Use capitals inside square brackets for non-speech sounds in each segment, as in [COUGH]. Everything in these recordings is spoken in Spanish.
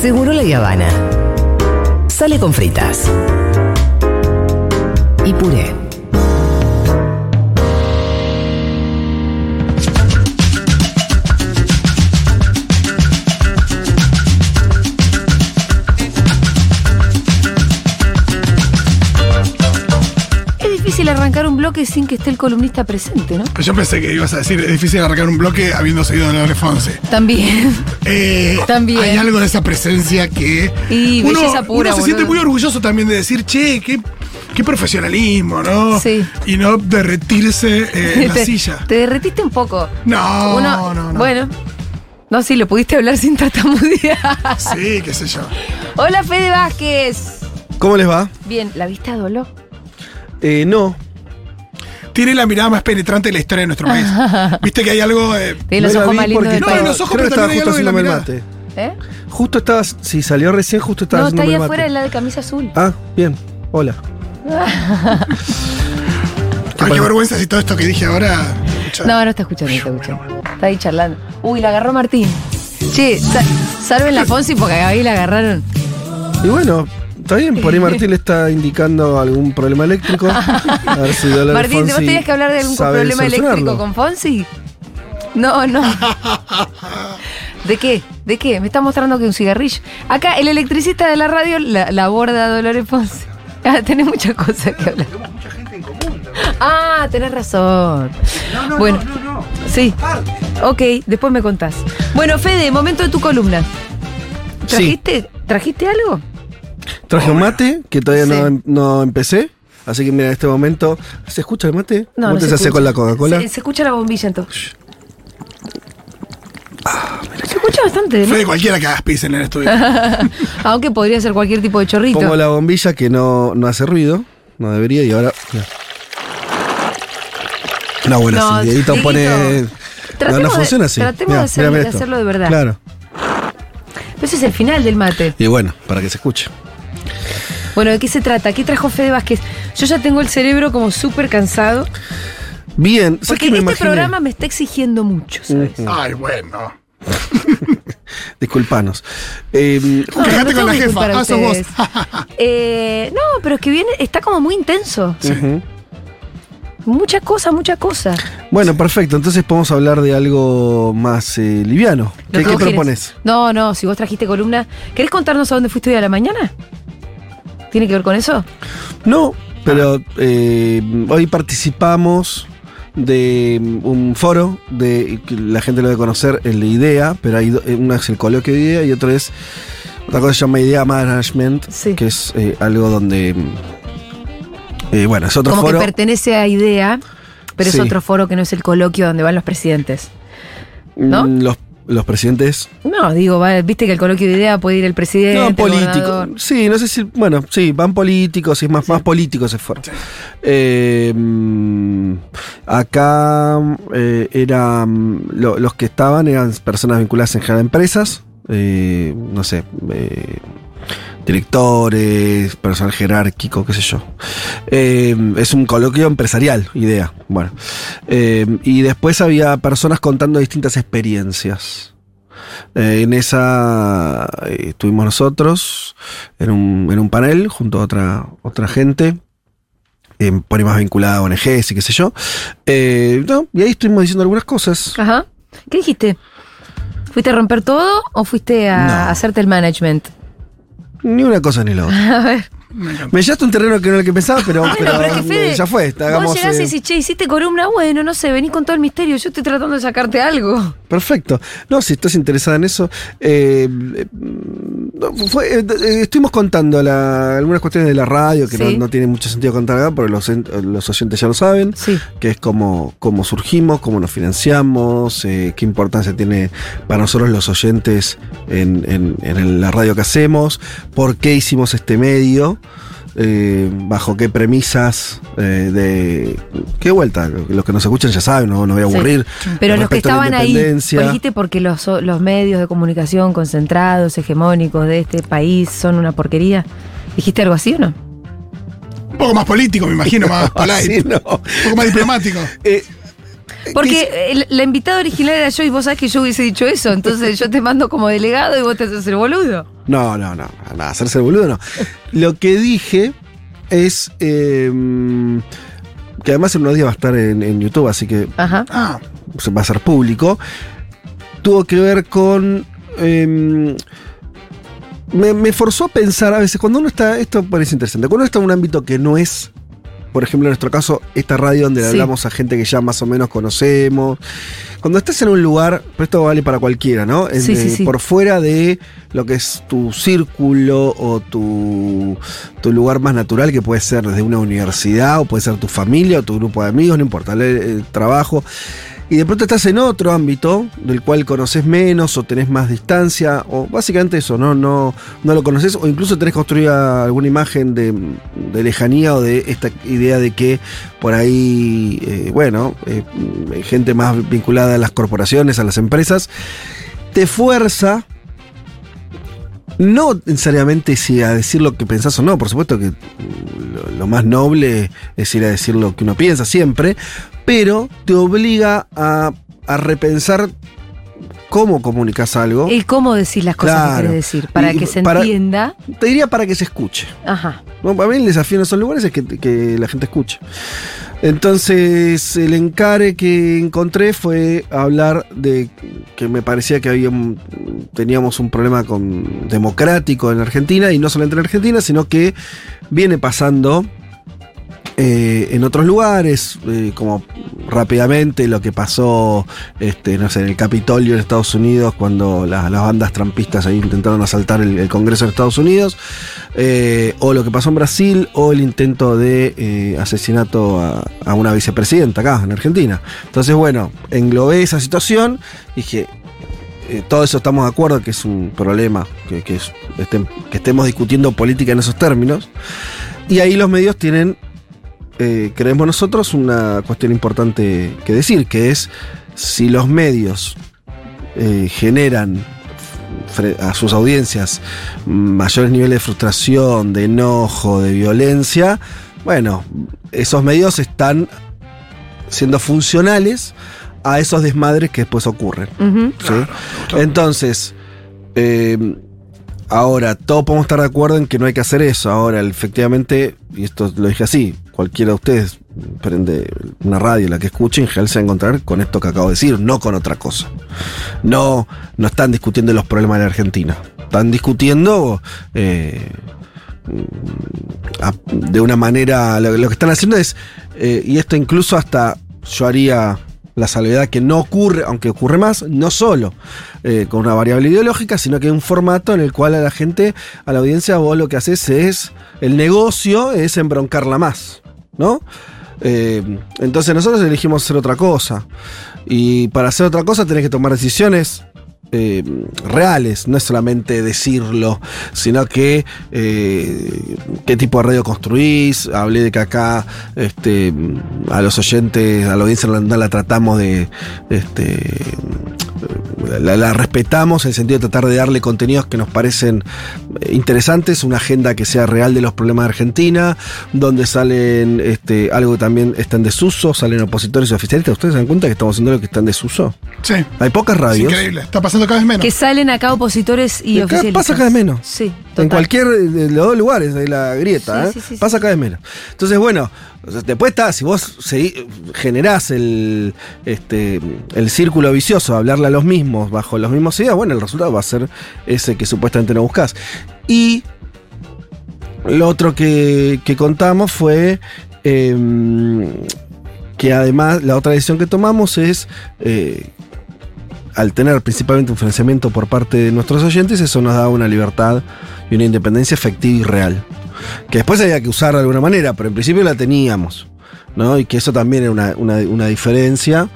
Seguro la Habana. Sale con fritas. Y puré. Difícil arrancar un bloque sin que esté el columnista presente, ¿no? Yo pensé que ibas a decir, es difícil arrancar un bloque habiendo seguido a Dolores Fonse. También. [LAUGHS] Eh, También. Hay algo de esa presencia que. Y uno, belleza pura, uno se boludo. siente muy orgulloso también de decir, che, qué, qué profesionalismo, ¿no? Sí. Y no derretirse eh, [LAUGHS] en la te, silla. te derretiste un poco. No, Uno- no, no. Bueno. No, sí, lo pudiste hablar sin tartamudear. [LAUGHS] Sí, qué sé yo. Hola, Fede Vázquez. ¿Cómo les va? Bien, ¿la viste a Doló? Eh, no. Tiene la mirada más penetrante de la historia de nuestro país. [LAUGHS] Viste que hay algo. eh, Tiene los ojos vi más lindos porque del No, país. en los ojos, creo que pero estaba también hay algo de la mirada. mate. ¿Eh? Justo estabas, si salió recién, justo estaba No, está ahí afuera, mate. la de camisa azul. Ah, bien. Hola. [LAUGHS] Ay, qué vergüenza si todo esto que dije ahora. escucha. No, no está escuchando, no está escuchando. Está ahí charlando. Uy, la agarró Martín. Che, sa- salven la Fonsi porque ahí la agarraron. Y bueno, está bien, por ahí Martín le está indicando algún problema eléctrico. [LAUGHS] A ver si Martín, ¿vos Fonsi tenías que hablar de algún problema solucionarlo. eléctrico con Fonsi? No, no. [LAUGHS] ¿De qué? ¿De qué? Me está mostrando que un cigarrillo. Acá, el electricista de la radio la, la aborda Dolores Fonsi. [LAUGHS] Ah, tenés muchas cosas que hablar. Ah, tenés razón. bueno, sí. Ok, después me contás. Bueno, Fede, momento de tu columna. Sí. ¿Trajiste, ¿trajiste algo? Traje un mate que todavía no, em- no empecé. Así que mira, en este momento. ¿Se escucha el mate? No, ¿Cómo no te se hace escucha. con la Coca-Cola? Se, se escucha la bombilla entonces. Ah, se escucha bastante, ¿no? Fue de cualquiera que hagas pis en el estudio. [LAUGHS] Aunque podría ser cualquier tipo de chorrito. Pongo la bombilla que no, no hace ruido. No debería. Y ahora. mira. No, bueno, No, si Dieguito pone. No, no de- funciona así. tratemos Mirá, de hacer- de hacerlo de verdad. Claro. Pero ese es el final del mate. Y bueno, para que se escuche. Bueno, ¿de qué se trata? ¿Qué trajo Fede Vázquez? Yo ya tengo el cerebro como súper cansado. Bien, ¿sabes Porque este imaginé? programa me está exigiendo mucho, ¿sabes? Ay, bueno. [LAUGHS] Disculpanos. Eh, No, Quejate no con la jefa. Ah, sos vos. [LAUGHS] Eh, no, pero es que viene, está como muy intenso. ujú. Mucha cosa, mucha cosa. Bueno, perfecto. Entonces podemos hablar de algo más eh, liviano. ¿Qué, qué propones? No, no, si vos trajiste columna. ¿Querés contarnos a dónde fuiste hoy a la mañana? ¿Tiene que ver con eso? No, pero eh, hoy participamos de un foro de la gente lo debe conocer, el de IDEA, pero hay eh, uno es el coloquio de IDEA y otro es otra cosa se llama IDEA Management, Sí. que es eh, algo donde eh, bueno, es otro Como foro. que pertenece a IDEA, pero Sí. es otro foro que no es el coloquio donde van los presidentes. ¿no? Mm, Los, los presidentes No, digo, va- viste que el coloquio de IDEA puede ir el presidente. No, el políticos. gobernador. Sí, no sé si. Bueno, sí, van políticos, es más, más políticos ese. Eh, mm, acá eh, eran. lo- los que estaban eran personas vinculadas en general a empresas. eh, no sé. Directores, personal jerárquico, qué sé yo. Eh, es un coloquio empresarial, idea. Bueno. Eh, y después había personas contando distintas experiencias. Eh, en esa eh, estuvimos nosotros en un, en un panel junto a otra, otra gente, eh, por ahí más vinculada a ONGs y qué sé yo. No, y ahí estuvimos diciendo algunas cosas. Ajá. ¿Qué dijiste? ¿Fuiste a romper todo o fuiste a No. hacerte el management? Ni una cosa ni la [LAUGHS] otra. A ver. Me llevaste un terreno que no era el que pensaba, pero, Bueno, pero, pero es que Fede, ya fue. Hagamos, vos llegás y eh, decís, che, hiciste columna, bueno, no sé, venís con todo el misterio, yo estoy tratando de sacarte algo. Perfecto. No, si estás interesada en eso. eh, eh, fue, eh, estuvimos contando la- algunas cuestiones de la radio que no- Sí. no, tiene mucho sentido contar acá, pero los, los oyentes ya lo saben. Sí. que es cómo, cómo surgimos, cómo nos financiamos, eh, qué importancia tiene para nosotros los oyentes en, en- en la radio que hacemos, por qué hicimos este medio, eh, bajo qué premisas eh, de... ¿Qué vuelta? Los que nos escuchan ya saben, no, no voy a Sí. aburrir. Pero los que estaban ahí, dijiste porque los, los medios de comunicación concentrados, hegemónicos de este país son una porquería. ¿Dijiste algo así o no? Un poco más político, me imagino, [LAUGHS] más polite. No. Un poco más diplomático. Eh, Porque el- la invitada original era yo y vos sabés que yo hubiese dicho eso. Entonces yo te mando como delegado y vos te haces el boludo. No, no, no, no, hacerse el boludo no. Lo que dije es eh, que además en unos días va a estar en, en YouTube, así que Ajá. Ah, se va a hacer público. Tuvo que ver con. eh, me, me forzó a pensar a veces, cuando uno está. Esto parece interesante. Cuando uno está en un ámbito que no es. Por ejemplo, en nuestro caso, esta radio donde le Sí. hablamos a gente que ya más o menos conocemos. Cuando estás en un lugar, pero esto vale para cualquiera, ¿no? En- Sí, sí, eh, sí. Por fuera de lo que es tu círculo o tu, tu lugar más natural, que puede ser desde una universidad, o puede ser tu familia, o tu grupo de amigos, no importa, el, el trabajo. Y de pronto estás en otro ámbito del cual conoces menos o tenés más distancia, o básicamente eso, no, no, no lo conoces, o incluso tenés construida alguna imagen de, de lejanía o de esta idea de que por ahí, eh, bueno, eh, gente más vinculada a las corporaciones, a las empresas, te fuerza. No necesariamente si a decir lo que pensás o no, por supuesto que lo, lo más noble es ir a decir lo que uno piensa siempre, pero te obliga a, a repensar cómo comunicas algo. El cómo decir las cosas Claro. que querés decir. Para Y- que se para- entienda. Te diría para que se escuche. Ajá. ¿no? Para mí el desafío en esos lugares es que, que la gente escuche. Entonces, el encare que encontré fue hablar de que me parecía que había un- teníamos un problema con, democrático en Argentina, y no solamente en Argentina, sino que viene pasando eh, en otros lugares, eh, como rápidamente lo que pasó, este, no sé, en el Capitolio en Estados Unidos, cuando la- las bandas trampistas ahí intentaron asaltar el, Congreso de Estados Unidos, eh, o lo que pasó en Brasil, o el intento de asesinato a, una vicepresidenta acá, en Argentina. Entonces, bueno, englobé esa situación, dije, eh, todo eso estamos de acuerdo que es un problema, que, que que estemos discutiendo política en esos términos. Y ahí los medios tienen, eh, creemos nosotros, una cuestión importante que decir, que es si los medios eh, generan a sus audiencias mayores niveles de frustración, de enojo, de violencia, bueno, esos medios están siendo funcionales a esos desmadres que después ocurren. Entonces, eh, ahora, todos podemos estar de acuerdo en que no hay que hacer eso. Ahora, efectivamente, y esto lo dije así, cualquiera de ustedes prende una radio, la que escuche, en general se va a encontrar con esto que acabo de decir, no con otra cosa. No, no están discutiendo los problemas de la Argentina. Están discutiendo eh, de una manera. Lo, lo que están haciendo es. eh, y esto incluso hasta yo haría la salvedad que no ocurre, aunque ocurre más, no solo eh, con una variable ideológica, sino que hay un formato en el cual a la gente, a la audiencia, vos lo que haces es. El negocio es embroncarla más, ¿no? Eh, entonces nosotros elegimos hacer otra cosa. Y para hacer otra cosa tenés que tomar decisiones eh, reales, no es solamente decirlo, sino que eh, qué tipo de radio construís. Hablé de que acá este, a los oyentes, a la audiencia la tratamos de. Este, la, la respetamos en el sentido de tratar de darle contenidos que nos parecen eh, interesantes, una agenda que sea real de los problemas de Argentina, donde salen este, algo que también está en desuso, salen opositores y oficialistas. ¿Ustedes se dan cuenta que estamos haciendo lo que está en desuso? sí. Hay pocas Es radios. increíble. Está pasando cada vez menos. Que salen acá opositores y Acá oficialistas. pasa cada vez menos. Sí, En total. cualquier de los dos lugares de la grieta, Sí, ¿eh? sí, sí, pasa cada vez menos. Entonces, bueno, después está, si vos generás el, este, el círculo vicioso, hablarle a los mismos, bajo los mismos ideas, bueno, el resultado va a ser ese que supuestamente no buscas. Y lo otro que, que contamos fue em, que además la otra decisión que tomamos es eh, al tener principalmente un financiamiento por parte de nuestros oyentes, eso nos da una libertad y una independencia efectiva y real. Que después había que usar de alguna manera, pero en principio la teníamos. ¿no? Y que eso también era una, una- diferencia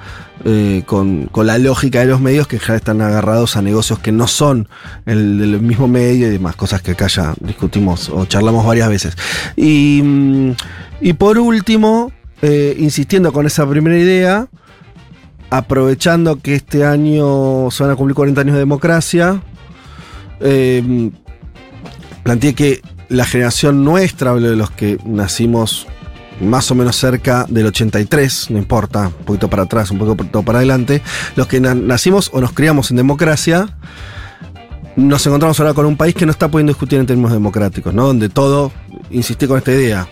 eh, con, con la lógica de los medios que ya están agarrados a negocios que no son el mismo medio y demás, cosas que acá ya discutimos o charlamos varias veces. Y, mm, y por último, eh, insistiendo con esa primera idea, aprovechando que este año se van a cumplir 40 años de democracia, eh, planteé que la generación nuestra, hablo de los que nacimos más o menos cerca del 83, no importa, un poquito para atrás, un poquito para adelante, los que na- nacimos o nos criamos en democracia, nos encontramos ahora con un país que no está pudiendo discutir en términos democráticos, ¿no? Donde todo, insistí con esta idea,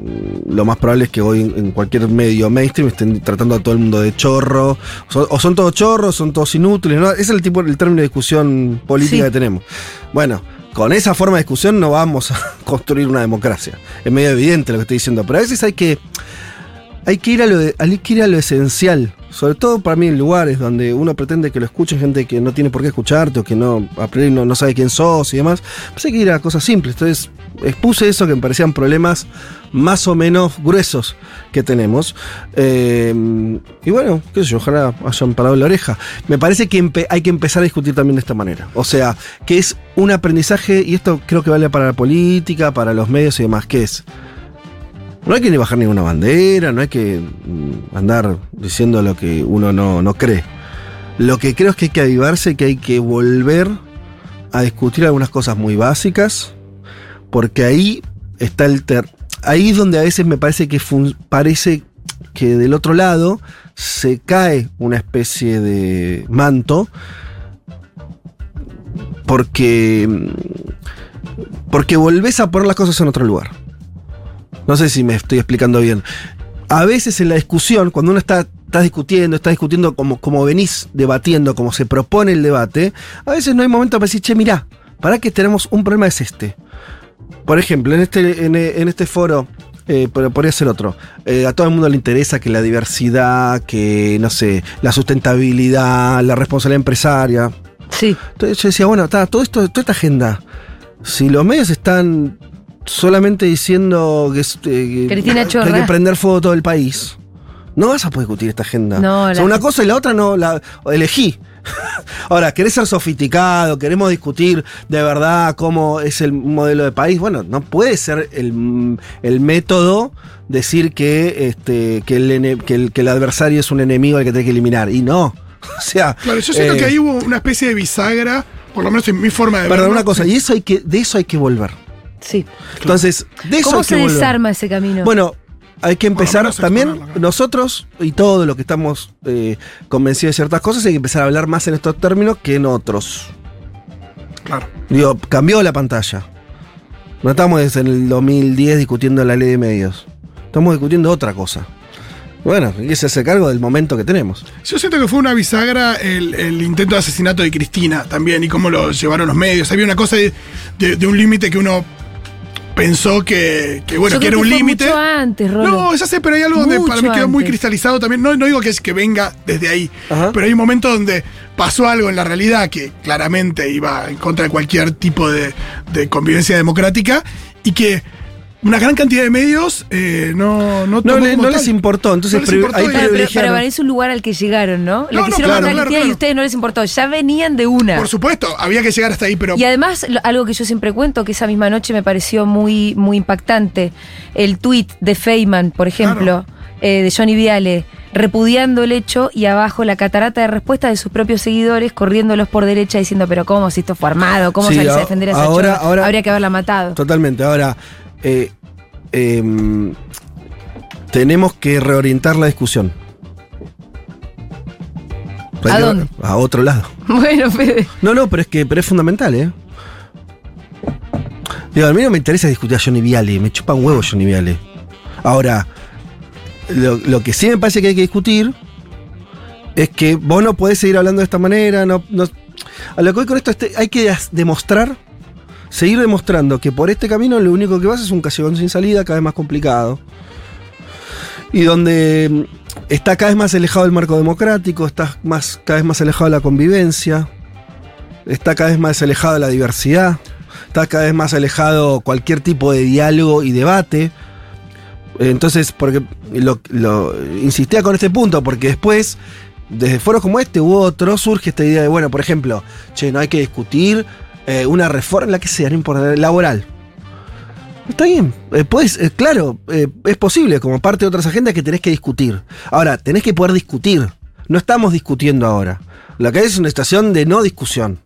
mm, lo más probable es que hoy en- cualquier medio mainstream estén tratando a todo el mundo de chorro, o son todos chorros, son todos inútiles, ¿no? Ese es el tipo, el término de discusión política Sí. que tenemos. Bueno, con esa forma de discusión no vamos a [LAUGHS] construir una democracia. Es medio evidente lo que estoy diciendo, pero a veces hay que hay que ir a lo hay que ir a lo esencial, sobre todo para mí en lugares donde uno pretende que lo escuchen gente que no tiene por qué escucharte o que no a no, no sabe quién sos y demás. Hay que ir a cosas simples. Entonces expuse eso que me parecían problemas más o menos gruesos que tenemos. Eh, y bueno, qué sé yo, ojalá hayan parado la oreja. Me parece que hay que empezar a discutir también de esta manera. O sea, que es un aprendizaje, y esto creo que vale para la política, para los medios y demás, que es no hay que ni bajar ninguna bandera, no hay que mm, andar diciendo lo que uno no, no cree. Lo que creo es que hay que avivarse, que hay que volver a discutir algunas cosas muy básicas, porque ahí está el ter ahí es donde a veces me parece que parece que del otro lado se cae una especie de manto porque mm, porque volvés a poner las cosas en otro lugar. No sé si me estoy explicando bien. A veces en la discusión, cuando uno está, está discutiendo, está discutiendo como, como venís debatiendo, como se propone el debate, a veces no hay momento para decir, che, mirá, para que tenemos un problema es este. Por ejemplo, en este, en, en este foro, eh, pero podría ser otro. eh, a todo el mundo le interesa que la diversidad, que, no sé, la sustentabilidad, la responsabilidad empresaria. Sí. Entonces yo decía, bueno, está, todo esto, toda esta agenda, si los medios están solamente diciendo que, eh, que- Cristina que hay que prender fuego todo el país, no vas a poder discutir esta agenda. No, o sea, una cosa y la otra no la elegí. [LAUGHS] Ahora, querés ser sofisticado, queremos discutir de verdad cómo es el modelo de país. Bueno, no puede ser el, el método decir que, este, que, el, ene- que, el, que el adversario es un enemigo al que tenés que eliminar. Y no. [LAUGHS] O sea. Claro, yo siento eh, que ahí hubo una especie de bisagra, por lo menos en mi forma de ver. Perdón, una cosa, y eso hay que, de eso hay que volver. Sí. Entonces, de eso ¿Cómo que se volver. desarma ese camino? Bueno, hay que empezar también nosotros y todos los que estamos eh, convencidos de ciertas cosas, hay que empezar a hablar más en estos términos que en otros. Claro. Digo, cambió la pantalla. No estamos desde el 2010 discutiendo la ley de medios. Estamos discutiendo otra cosa. Bueno, hay que hacerse cargo del momento que tenemos. Yo siento que fue una bisagra el, el intento de asesinato de Cristina también y cómo lo llevaron los medios. Había una cosa de, de- de un límite que uno pensó que, que, bueno, Yo que creo era un límite. Mucho antes, Rolo. No, ya sé, pero hay algo donde para mí quedó muy antes. cristalizado también. No, no digo que es que venga desde ahí, Ajá. pero hay un momento donde pasó algo en la realidad que claramente iba en contra de cualquier tipo de, de convivencia democrática y que una gran cantidad de medios eh, no, no, No, le- les importó, entonces No les pri- importó ahí y- pero, es un lugar al que llegaron, ¿no? Le No, no, quisieron claro, claro, y claro. a ustedes no les importó. Ya venían de una. Por supuesto, había que llegar hasta ahí, pero Y además, lo- algo que yo siempre cuento, que esa misma noche me pareció muy, muy impactante, el tuit de Feynman, por ejemplo, eh, de Johnny Viale, repudiando el hecho y abajo la catarata de respuesta de sus propios seguidores, corriéndolos por derecha diciendo, pero ¿cómo si esto fue armado? ¿Cómo Sí, salís a defender a esa ahora- ahora- Habría que haberla matado. Totalmente. Ahora, eh, em, tenemos que reorientar la discusión. ¿A dónde? A otro lado. [LAUGHS] Bueno, Fede. No, no, pero es que pero es fundamental, ¿eh? Digo, a mí no me interesa discutir a Johnny Viale, me chupa un huevo Johnny Viale. Ahora, lo, lo que sí me parece que hay que discutir es que vos no podés seguir hablando de esta manera, no, no- a lo que voy con esto es que hay que demostrar, seguir demostrando que por este camino lo único que vas es un callejón sin salida, cada vez más complicado. Y donde mm, está cada vez más alejado del marco democrático, está más, cada vez más alejado de la convivencia, está cada vez más alejado de la diversidad, está cada vez más alejado cualquier tipo de diálogo y debate. Entonces, porque lo, lo- insistía con este punto, porque después, desde foros como este u otro, surge esta idea de, bueno, por ejemplo, che, no hay que discutir eh, una reforma, la que sea, no importa, laboral. Está bien, eh, claro, es posible, como parte de otras agendas que tenés que discutir. Ahora, tenés que poder discutir. No estamos discutiendo ahora. Lo que hay es una estación de no discusión.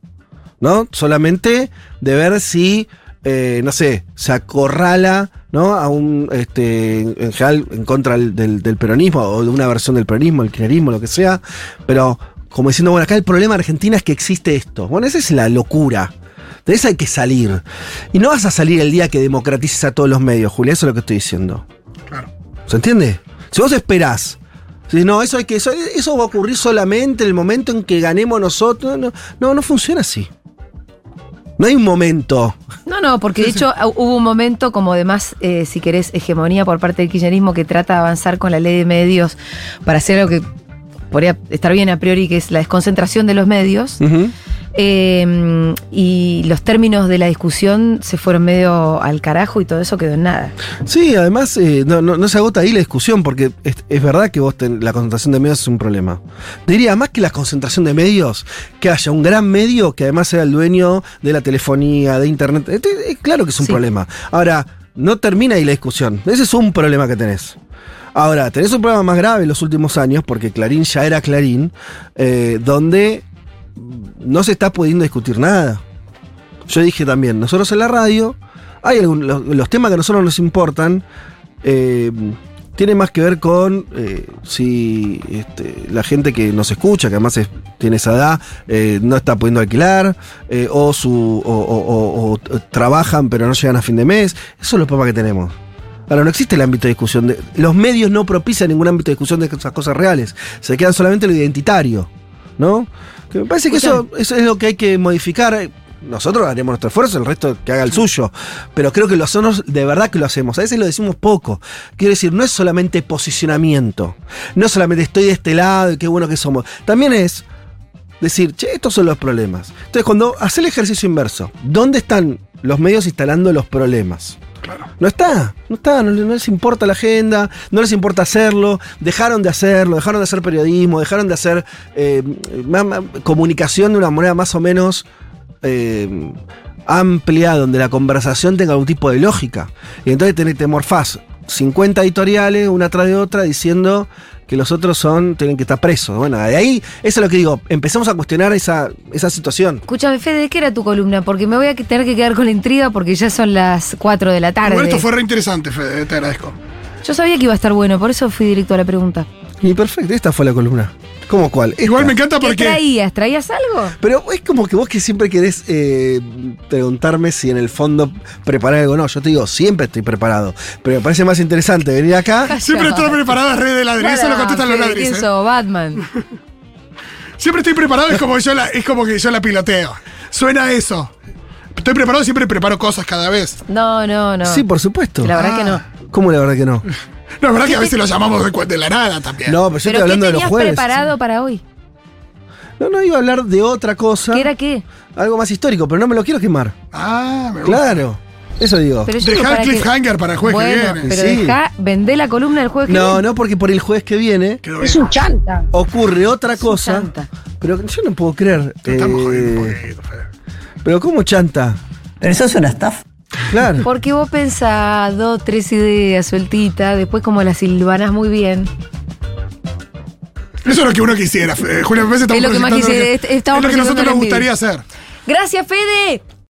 ¿No? Solamente de ver si, no sé, se acorrala ¿no? A un, este, en general, en contra del, del- del peronismo o de una versión del peronismo, el kirchnerismo, lo que sea, pero como diciendo, bueno, acá el problema de Argentina es que existe esto. Bueno, esa es la locura. De esa hay que salir. Y no vas a salir el día que democratices a todos los medios, Julia, eso es lo que estoy diciendo. Claro. ¿Se entiende? Si vos esperás, si no, eso hay que, eso, eso va a ocurrir solamente en el momento en que ganemos nosotros. No, no, no funciona así. No hay un momento. No, no, porque de hecho hu- hubo un momento como de más, eh, si querés, hegemonía por parte del kirchnerismo que trata de avanzar con la ley de medios para hacer algo que podría estar bien a priori, que es la desconcentración de los medios. Eh, y los términos de la discusión se fueron medio al carajo y todo eso quedó en nada. Sí, además eh, no, no- no se agota ahí la discusión, porque es, es verdad que vos ten- la concentración de medios es un problema. Diría, más que la concentración de medios, que haya un gran medio que además sea el dueño de la telefonía, de internet. Este- es claro que es un Sí. problema. Ahora, no termina ahí la discusión. Ese es un problema que tenés. Ahora, tenés un problema más grave en los últimos años, porque Clarín ya era Clarín, eh, donde no se está pudiendo discutir nada. Yo dije también, nosotros en la radio, hay los, temas que a nosotros nos importan, eh, tiene más que ver con eh, si este, la gente que nos escucha, que además tiene esa edad, eh, no está pudiendo alquilar, o, su, trabajan pero no llegan a fin de mes. Eso es los problemas que tenemos. Ahora, no existe el ámbito de discusión. De, los medios no propician ningún ámbito de discusión de esas cosas reales. Se quedan solamente lo identitario. ¿No? Que me parece que eso, eso es lo que hay que modificar. Nosotros haremos nuestro esfuerzo, el resto que haga el suyo. Pero creo que lo hacemos, de verdad que lo hacemos. A veces lo decimos poco. Quiero decir, no es solamente posicionamiento. No solamente estoy de este lado y qué bueno que somos. También es decir, che, estos son los problemas. Entonces, cuando hace el ejercicio inverso, ¿dónde están los medios instalando los problemas? No está, no está, no, les importa la agenda, no les importa hacerlo, dejaron de hacerlo, dejaron de hacer periodismo, dejaron de hacer eh, comunicación de una manera más o menos eh, amplia, donde la conversación tenga algún tipo de lógica. Y entonces te, te morfás 50 editoriales, una tras de otra, diciendo que los otros son, tienen que estar presos. Bueno, de ahí, eso es lo que digo, empezamos a cuestionar esa, esa situación. Escúchame, Fede, ¿de qué era tu columna? Porque me voy a tener que quedar con la intriga porque ya son las 4 de la tarde. Igual esto fue re interesante, Fede, te agradezco. Yo sabía que iba a estar bueno, por eso fui directo a la pregunta. Y perfecto, esta fue la columna. ¿Cómo cuál? Igual me encanta ¿Qué porque. traías? ¿Traías algo? Pero es como que vos que siempre querés eh, preguntarme si en el fondo preparar algo. No, yo te digo, siempre estoy preparado. Pero me parece más interesante venir acá. [LAUGHS] Siempre estoy preparado, re de ladrillo. Eso lo contestan los ladrillos. ¿quién ¿eh? Batman. Siempre estoy preparado, es como, que yo la, es como que yo la piloteo. Suena eso. Estoy preparado, siempre preparo cosas cada vez. No, no, no. Sí, por supuesto. La verdad que no. ¿Cómo la verdad que no? No, es verdad que a veces lo llamamos de, de la nada también. No, pero yo ¿Pero estoy hablando qué de los tenías jueves. preparado para hoy? No, no, iba a hablar de otra cosa. ¿Qué era qué? Algo más histórico, pero no me lo quiero quemar. Ah, me gusta. Claro. Eso digo. Pero yo digo, Dejá el para que- cliffhanger para el jueves bueno, que viene. pero Sí. dejá, vendé la columna del jueves que No, viene. no, porque por el jueves que viene Quedó Es un chanta. ocurre otra un cosa. chanta. Pero yo no puedo creer. Te estamos eh, jodiendo un poquito, Fede. pero ¿cómo chanta? Pero eso es una estafa. Claro. Porque vos pensás dos, tres ideas sueltitas, después como las silvanas muy bien. Eso es lo que uno quisiera, Fede. Julio, me parece Es lo que estamos más quisiera, estamos es lo que a nosotros nos gustaría hacer. Gracias, Fede.